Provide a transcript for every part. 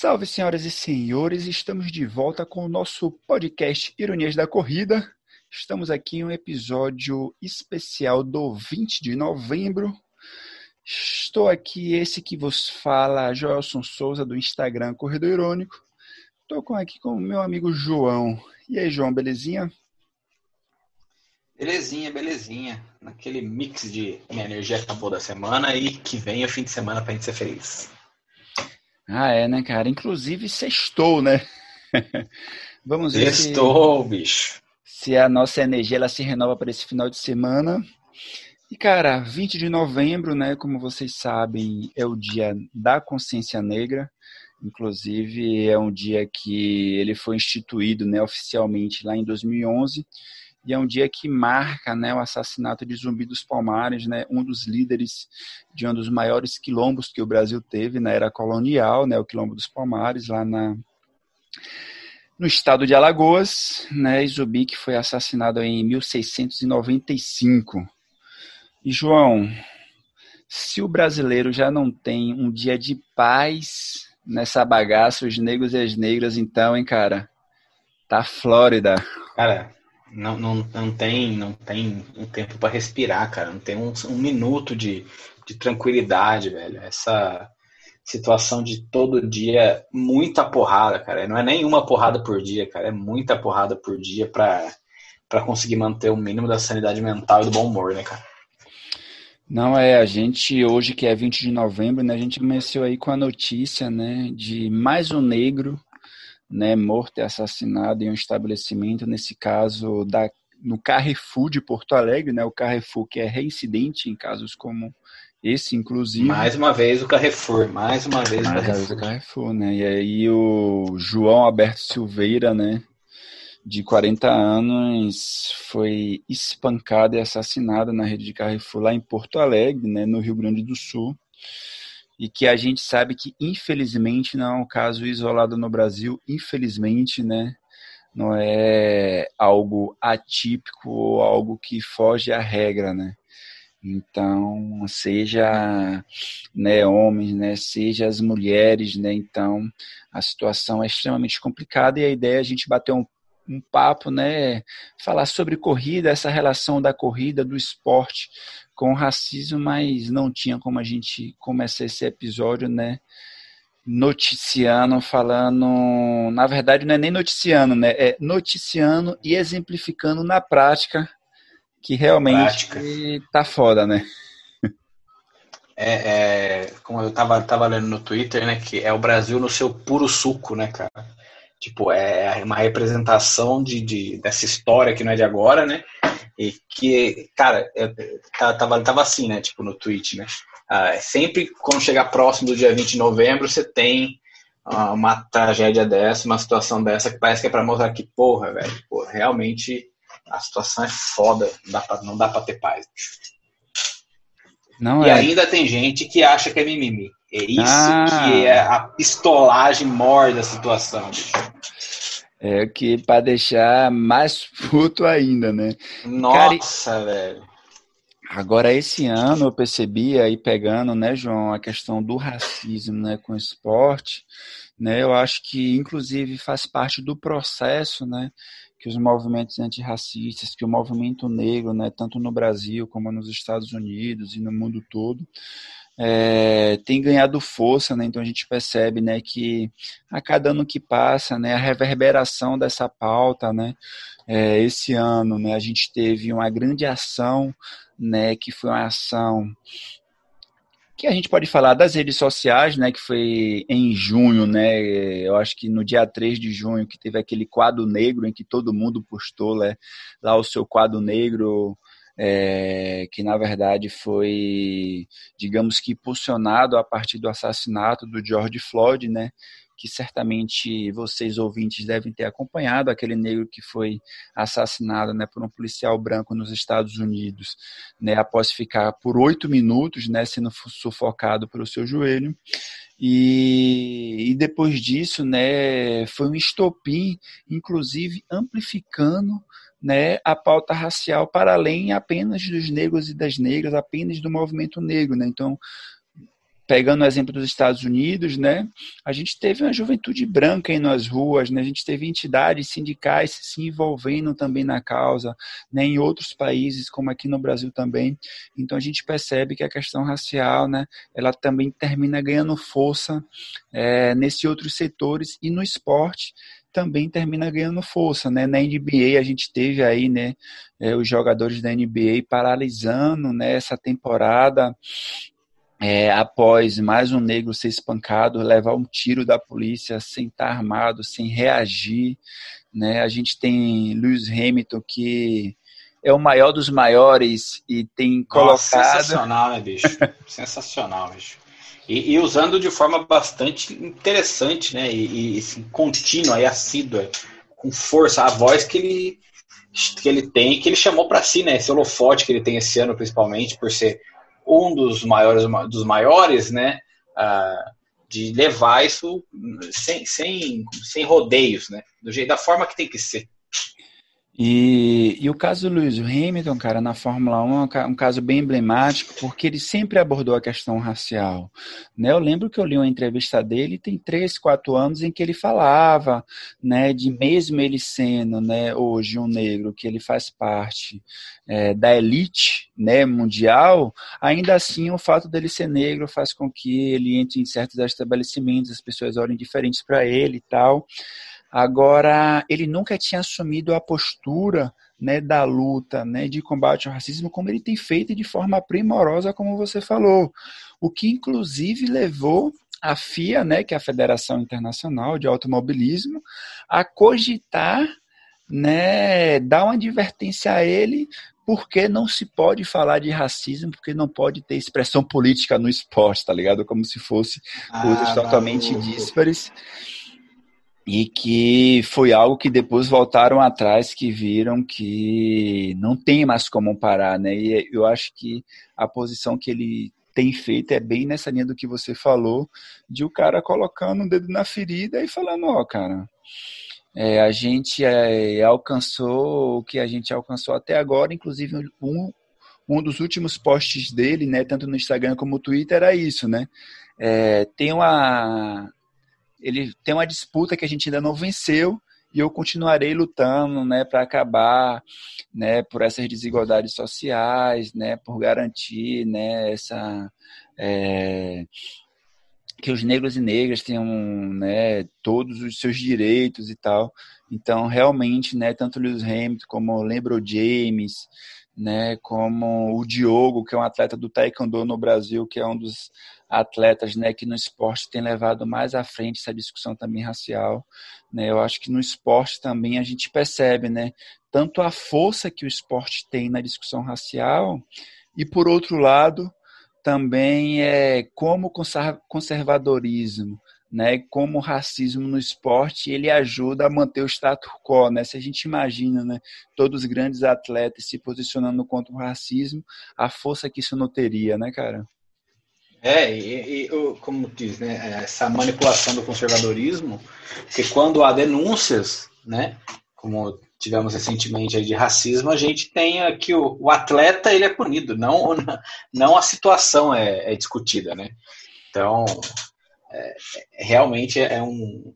Salve, senhoras e senhores, estamos de volta com o nosso podcast Ironias da Corrida. Estamos aqui em um episódio especial do 20 de novembro. Estou aqui, esse que vos fala, Joelson Souza, do Instagram Corredor Irônico. Estou aqui com o meu amigo João. E aí, João, belezinha? Belezinha, belezinha. Naquele mix de energia acabou da semana e que vem o fim de semana pra gente ser feliz. Ah, é, né, cara? Inclusive, sextou, né? Vamos ver sextou, se, bicho. Se a nossa energia ela se renova para esse final de semana. E, cara, 20 de novembro, né, como vocês sabem, é o dia da consciência negra. Inclusive, é um dia que ele foi instituído né, oficialmente lá em 2011 e é um dia que marca né, o assassinato de Zumbi dos Palmares, né, um dos líderes de um dos maiores quilombos que o Brasil teve na era colonial, né, o Quilombo dos Palmares, lá na, no estado de Alagoas. Né, Zumbi que foi assassinado em 1695. E, João, se o brasileiro já não tem um dia de paz nessa bagaça, os negros e as negras, então, hein, cara? Tá Flórida. Cara, não, não, não tem não tem um tempo para respirar, cara. Não tem um, um minuto de, de tranquilidade, velho. Essa situação de todo dia, muita porrada, cara. Não é nenhuma porrada por dia, cara. É muita porrada por dia para para conseguir manter o mínimo da sanidade mental e do bom humor, né, cara? Não, é, a gente, hoje que é 20 de novembro, né, a gente começou aí com a notícia, né, de mais um negro né, morto e assassinado em um estabelecimento, nesse caso da, no Carrefour de Porto Alegre, né, o Carrefour que é reincidente em casos como esse, inclusive. Mais uma vez o Carrefour, mais uma vez mais o Carrefour. o Carrefour, né, e aí o João Alberto Silveira, né, de 40 anos, foi espancado e assassinado na rede de Carrefour lá em Porto Alegre, né, no Rio Grande do Sul e que a gente sabe que infelizmente não é um caso isolado no Brasil, infelizmente, né? Não é algo atípico ou algo que foge à regra, né? Então, seja né, homens, né, seja as mulheres, né? Então, a situação é extremamente complicada e a ideia é a gente bater um um papo, né? Falar sobre corrida, essa relação da corrida, do esporte com racismo, mas não tinha como a gente começar esse episódio, né? Noticiando, falando. Na verdade, não é nem noticiando, né? É noticiando e exemplificando na prática que realmente prática. tá foda, né? É, é, como eu tava, tava lendo no Twitter, né? Que é o Brasil no seu puro suco, né, cara? Tipo, é uma representação de, de, dessa história que não é de agora, né? E que, cara, eu, tava, tava assim, né? Tipo, no tweet, né? Ah, sempre quando chegar próximo do dia 20 de novembro, você tem ah, uma tragédia dessa, uma situação dessa, que parece que é pra mostrar que, porra, velho, porra, realmente a situação é foda, não dá pra, não dá pra ter paz. Não e é. ainda tem gente que acha que é mimimi. É isso ah. que é a pistolagem mor da situação, bicho. É que para deixar mais puto ainda, né? Nossa, Cara, velho. Agora, esse ano eu percebi aí pegando, né, João, a questão do racismo né, com o esporte, né, eu acho que inclusive faz parte do processo, né, que os movimentos antirracistas, que o movimento negro, né, tanto no Brasil como nos Estados Unidos e no mundo todo, é, tem ganhado força, né? Então a gente percebe, né, que a cada ano que passa, né, a reverberação dessa pauta, né, é, esse ano, né, a gente teve uma grande ação, né, que foi uma ação que a gente pode falar das redes sociais, né, que foi em junho, né, eu acho que no dia 3 de junho, que teve aquele quadro negro em que todo mundo postou né, lá o seu quadro negro é, que na verdade foi, digamos que impulsionado a partir do assassinato do George Floyd, né? Que certamente vocês ouvintes devem ter acompanhado, aquele negro que foi assassinado né, por um policial branco nos Estados Unidos, né, após ficar por oito minutos né, sendo sufocado pelo seu joelho. E, e, depois disso, né, foi um estopim, inclusive amplificando né, a pauta racial para além apenas dos negros e das negras, apenas do movimento negro. Né? Então, pegando o exemplo dos Estados Unidos, né, a gente teve uma juventude branca aí nas ruas, né, a gente teve entidades sindicais se envolvendo também na causa, né, em outros países, como aqui no Brasil também. Então a gente percebe que a questão racial, né, ela também termina ganhando força é, nesses outros setores e no esporte também termina ganhando força, né? Na NBA a gente teve aí, né, é, os jogadores da NBA paralisando, né, essa temporada é, após mais um negro ser espancado, levar um tiro da polícia sem estar armado, sem reagir, né? A gente tem Lewis Hamilton que é o maior dos maiores e tem colocado. Nossa, sensacional, né, bicho? sensacional, bicho. E, e, usando de forma bastante interessante, né? E, e assim, contínua e assídua, com força, a voz que ele, que ele tem, que ele chamou para si, né? Esse holofote que ele tem esse ano, principalmente, por ser um dos maiores, dos maiores, né? Uh, de levar isso sem, sem, sem rodeios, né? Do jeito, da forma que tem que ser. E, e, o caso do Lewis Hamilton, cara, na Fórmula 1 é um caso bem emblemático, porque ele sempre abordou a questão racial. Né? Eu lembro que eu li uma entrevista dele, tem três, quatro anos, em que ele falava né, de mesmo ele sendo né, hoje um negro, que ele faz parte é, da elite né, mundial, ainda assim o fato dele ser negro faz com que ele entre em certos estabelecimentos, as pessoas olhem diferentes para ele e tal. Agora, ele nunca tinha assumido a postura né, da luta né, de combate ao racismo como ele tem feito de forma primorosa, como você falou. O que, inclusive, levou a FIA, né, que é a Federação Internacional de Automobilismo, a cogitar, né, dar uma advertência a ele porque não se pode falar de racismo, porque não pode ter expressão política no esporte, tá ligado? Como se fosse coisas ah, totalmente díspares e que foi algo que depois voltaram atrás, que viram que não tem mais como parar, né? E eu acho que a posição que ele tem feito é bem nessa linha do que você falou, de o cara colocando o dedo na ferida e falando, ó, oh, cara, é, a gente é, alcançou o que a gente alcançou até agora, inclusive um, um dos últimos posts dele, né, tanto no Instagram como no Twitter, era isso, né? É, tem uma ele tem uma disputa que a gente ainda não venceu e eu continuarei lutando, né, para acabar, né, por essas desigualdades sociais, né, por garantir, né, essa é, que os negros e negras tenham, né, todos os seus direitos e tal. Então, realmente, né, tanto Lewis Hamilton como o Lebron James, né, como o Diogo, que é um atleta do Taekwondo no Brasil, que é um dos atletas, né, que no esporte tem levado mais à frente essa discussão também racial, né? Eu acho que no esporte também a gente percebe, né, tanto a força que o esporte tem na discussão racial e por outro lado também é como o conservadorismo, né, como o racismo no esporte ele ajuda a manter o status quo, né? Se a gente imagina, né, todos os grandes atletas se posicionando contra o racismo, a força que isso não teria, né, cara? É, e, e, como diz, né, essa manipulação do conservadorismo, que quando há denúncias, né, como tivemos recentemente de racismo, a gente tem que o, o, atleta ele é punido, não, não a situação é, é discutida, né? Então, é, realmente é um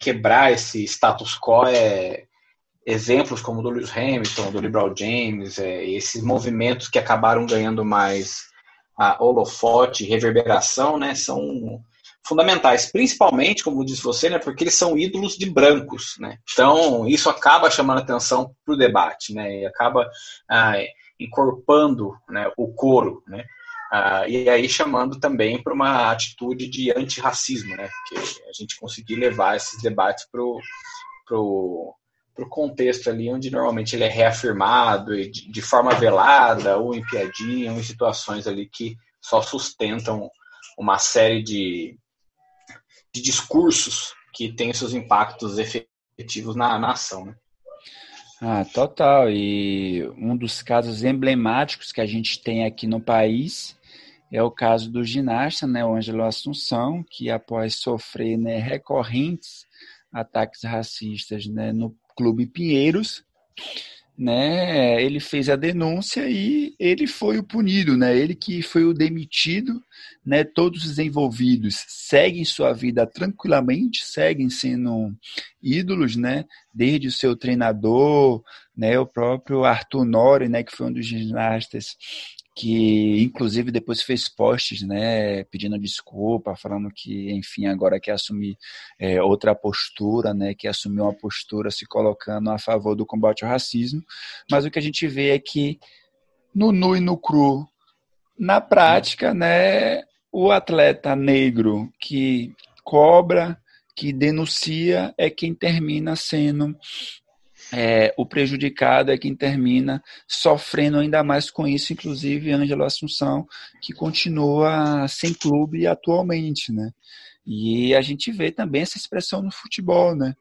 quebrar esse status quo é exemplos como do Lewis Hamilton, do LeBron James, é, esses movimentos que acabaram ganhando mais a holofote, reverberação, né, são fundamentais, principalmente, como disse você, né, porque eles são ídolos de brancos, né? Então isso acaba chamando atenção para o debate, né? E acaba ah, encorpando né, o coro, né? Ah, e aí chamando também para uma atitude de antirracismo, né? Que a gente conseguir levar esses debates para o para o contexto ali onde normalmente ele é reafirmado de, de forma velada ou em piadinha ou em situações ali que só sustentam uma série de, de discursos que têm seus impactos efetivos na, na ação. Né? Ah, total. E um dos casos emblemáticos que a gente tem aqui no país é o caso do ginasta, né, o Ângelo Assunção, que após sofrer né, recorrentes ataques racistas né, no Clube Pinheiros, né, ele fez a denúncia e ele foi o punido, né? Ele que foi o demitido, né? Todos os envolvidos seguem sua vida tranquilamente, seguem sendo ídolos, né? Desde o seu treinador, né? O próprio Arthur Nori, né? Que foi um dos ginastas que inclusive depois fez posts, né, pedindo desculpa, falando que, enfim, agora quer assumir é, outra postura, né, que assumiu uma postura se colocando a favor do combate ao racismo, mas o que a gente vê é que no nu e no cru, na prática, né, o atleta negro que cobra, que denuncia, é quem termina sendo é, o prejudicado é quem termina sofrendo ainda mais com isso, inclusive Ângelo Assunção, que continua sem clube atualmente, né? E a gente vê também essa expressão no futebol, né?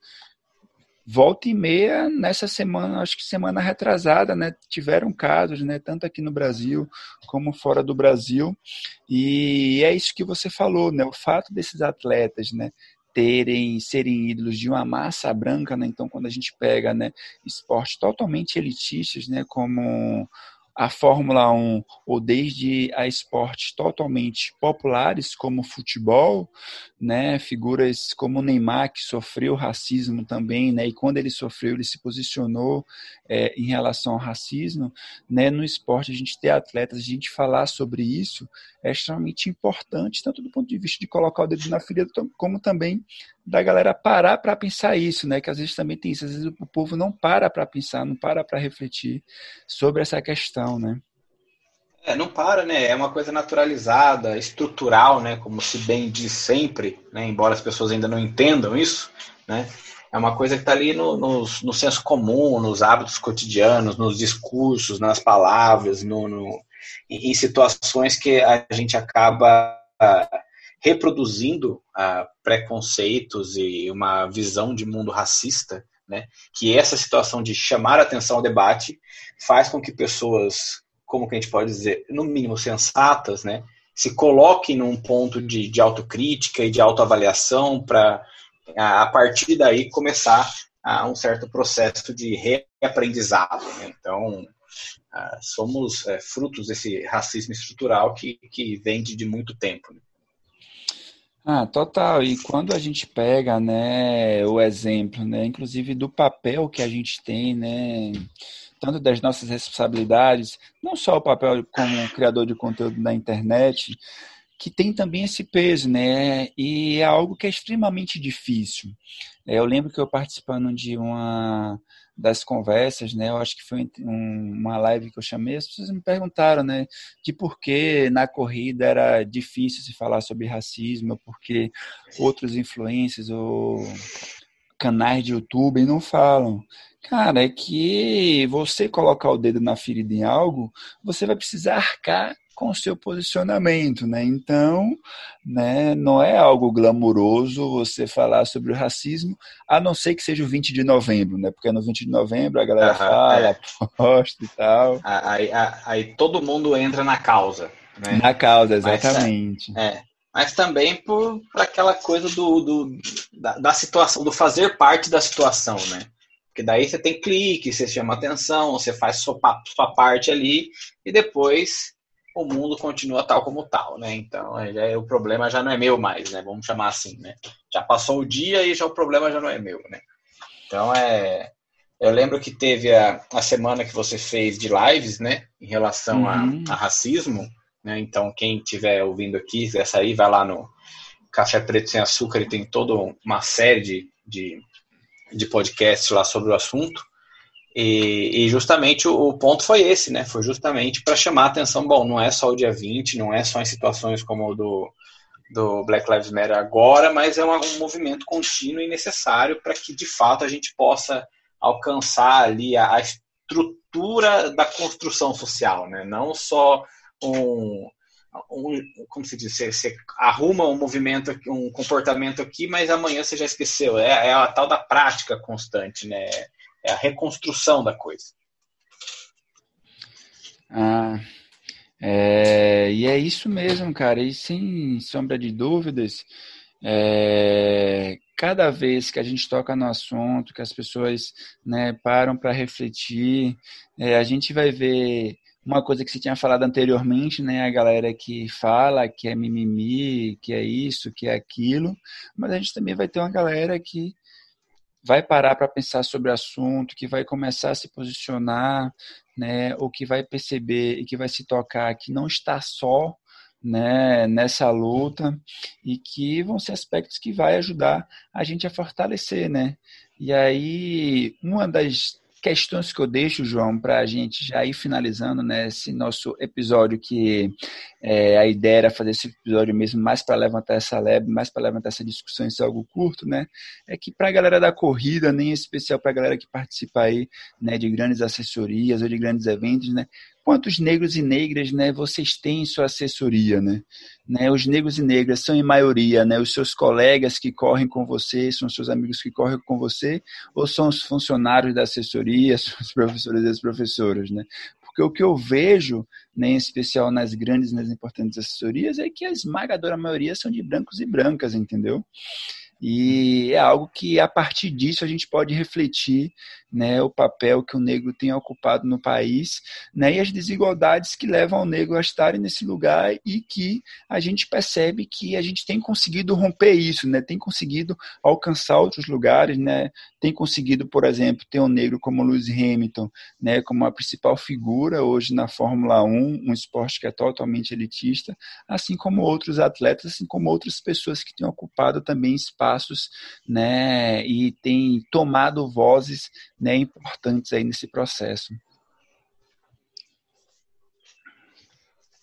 Volta e meia, nessa semana, acho que semana retrasada, né? Tiveram casos, né? Tanto aqui no Brasil como fora do Brasil. E é isso que você falou, né? O fato desses atletas, né? Terem serem ídolos de uma massa branca, né? Então, quando a gente pega, né, esportes totalmente elitistas, né, como a Fórmula 1 ou desde a esportes totalmente populares como futebol, né, figuras como Neymar que sofreu racismo também, né, e quando ele sofreu ele se posicionou é, em relação ao racismo, né, no esporte a gente ter atletas, a gente falar sobre isso é extremamente importante tanto do ponto de vista de colocar o dedo na ferida como também da galera parar para pensar isso, né? Que às vezes também tem isso, às vezes o povo não para para pensar, não para para refletir sobre essa questão, né? É, não para, né? É uma coisa naturalizada, estrutural, né? Como se bem diz sempre, né? Embora as pessoas ainda não entendam isso, né? É uma coisa que está ali no, no, no, senso comum, nos hábitos cotidianos, nos discursos, nas palavras, no, no em situações que a gente acaba reproduzindo uh, preconceitos e uma visão de mundo racista, né? Que essa situação de chamar atenção ao debate faz com que pessoas, como que a gente pode dizer, no mínimo sensatas, né? Se coloquem num ponto de, de autocrítica e de autoavaliação para, a partir daí, começar a um certo processo de reaprendizado. Né? Então, uh, somos uh, frutos desse racismo estrutural que, que vem de, de muito tempo. Né? Ah, total. E quando a gente pega, né, o exemplo, né, inclusive do papel que a gente tem, né, tanto das nossas responsabilidades, não só o papel como criador de conteúdo na internet, que tem também esse peso, né, e é algo que é extremamente difícil. É, eu lembro que eu participando de uma das conversas, né? Eu acho que foi um, uma live que eu chamei, as pessoas me perguntaram, né, de por que na corrida era difícil se falar sobre racismo, porque outros influencers ou canais de YouTube não falam. Cara, é que você colocar o dedo na ferida em algo, você vai precisar arcar com o seu posicionamento, né? Então, né, não é algo glamouroso você falar sobre o racismo, a não ser que seja o 20 de novembro, né? Porque no 20 de novembro a galera fala, é. posta e tal. Aí, aí, aí, todo mundo entra na causa, né? Na causa, exatamente. Mas, é, mas também por, por aquela coisa do, do da, da situação, do fazer parte da situação, né? Porque daí você tem clique, você chama atenção, você faz sua, sua parte ali e depois o mundo continua tal como tal, né? Então, já, é, o problema já não é meu mais, né? Vamos chamar assim, né? Já passou o dia e já o problema já não é meu, né? Então, é... Eu lembro que teve a, a semana que você fez de lives, né? Em relação uhum. a, a, racismo, né? Então, quem estiver ouvindo aqui, quiser sair, vai lá no Café Preto Sem Açúcar e tem toda uma série de, de, de podcasts lá sobre o assunto. E, e, justamente o, o, ponto foi esse, né? Foi justamente para chamar a atenção. Bom, não é só o dia 20, não é só em situações como o do, do Black Lives Matter agora, mas é um, um movimento contínuo e necessário para que de fato a gente possa alcançar ali a, a, estrutura da construção social, né? Não só um, um como se diz, você, você, arruma um movimento, um comportamento aqui, mas amanhã você já esqueceu. É, é a tal da prática constante, né? É a reconstrução da coisa. Ah, é, e é isso mesmo, cara. E sem sombra de dúvidas, É, cada vez que a gente toca no assunto, que as pessoas né, param para refletir, é, a gente vai ver uma coisa que você tinha falado anteriormente, né? A galera que fala que é mimimi, que é isso, que é aquilo, mas a gente também vai ter uma galera que vai parar para pensar sobre o assunto, que vai começar a se posicionar, né? Ou que vai perceber e que vai se tocar que não está só né, nessa luta e que vão ser aspectos que vai ajudar a gente a fortalecer, né? E aí, uma das questões que eu deixo, João, para a gente já ir finalizando né, esse nosso episódio, que é, a ideia era fazer esse episódio mesmo mais para levantar essa lebre, mais para levantar essa discussão, isso é algo curto, né? É que para a galera da corrida, nem em especial para a galera que participa aí né, de grandes assessorias ou de grandes eventos, né? Quantos negros e negras né, vocês têm em sua assessoria? Né? Né, os negros e negras são em maioria né, os seus colegas que correm com você, são os seus amigos que correm com você, ou são os funcionários da assessoria, os professores e as professoras? Né? Porque o que eu vejo, né, em especial nas grandes e nas importantes assessorias, é que a esmagadora maioria são de brancos e brancas, entendeu? E é algo que, a partir disso, a gente pode refletir né, o papel que o negro tem ocupado no país né, e as desigualdades que levam o negro a estar nesse lugar e que a gente percebe que a gente tem conseguido romper isso, né, tem conseguido alcançar outros lugares, né, tem conseguido, por exemplo, ter um negro como Lewis Hamilton né, como a principal figura hoje na Fórmula 1, um esporte que é totalmente elitista, assim como outros atletas, assim como outras pessoas que têm ocupado também espaços né, e têm tomado vozes né, importantes aí nesse processo.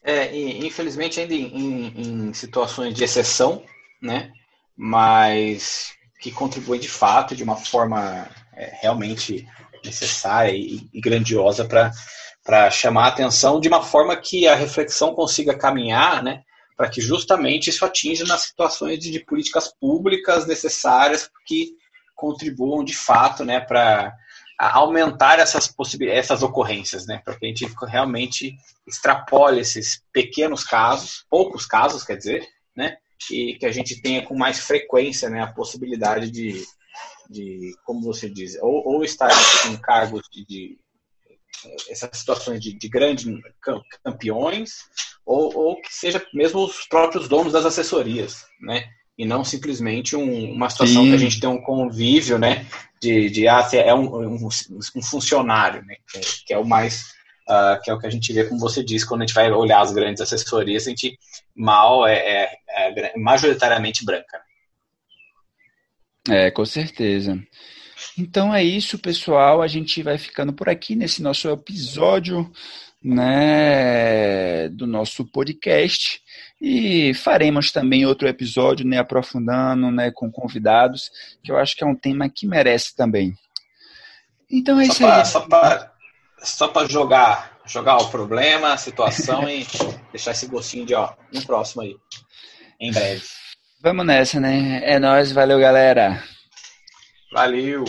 É, infelizmente ainda em, em, situações de exceção, né, mas que contribuem de fato de uma forma é, realmente necessária e, e grandiosa para chamar a atenção de uma forma que a reflexão consiga caminhar, né, para que justamente isso atinja nas situações de, de políticas públicas necessárias que contribuam de fato, né, para aumentar essas essas ocorrências, né, para que a gente realmente extrapole esses pequenos casos, poucos casos, quer dizer, né, e que a gente tenha com mais frequência, né, a possibilidade de, de como você diz, ou, ou estar em cargos de, de essas situações de, de grandes campeões, ou, ou que seja mesmo os próprios donos das assessorias, né, e não simplesmente um, uma situação Sim. que a gente tem um convívio, né, de, de ah, é um, um, um funcionário, né, que é, que é o mais uh, que é o que a gente vê, como você disse, quando a gente vai olhar as grandes assessorias, a gente mal é, é, é majoritariamente branca. É, com certeza. Então é isso, pessoal. A gente vai ficando por aqui nesse nosso episódio né, do nosso podcast. E faremos também outro episódio, né, aprofundando, né, com convidados, que eu acho que é um tema que merece também. Então é só isso pra, aí. Só para jogar, jogar o problema, a situação e deixar esse gostinho de, ó, no próximo aí, em breve. Vamos nessa, né? É nóis, valeu, galera. Valeu!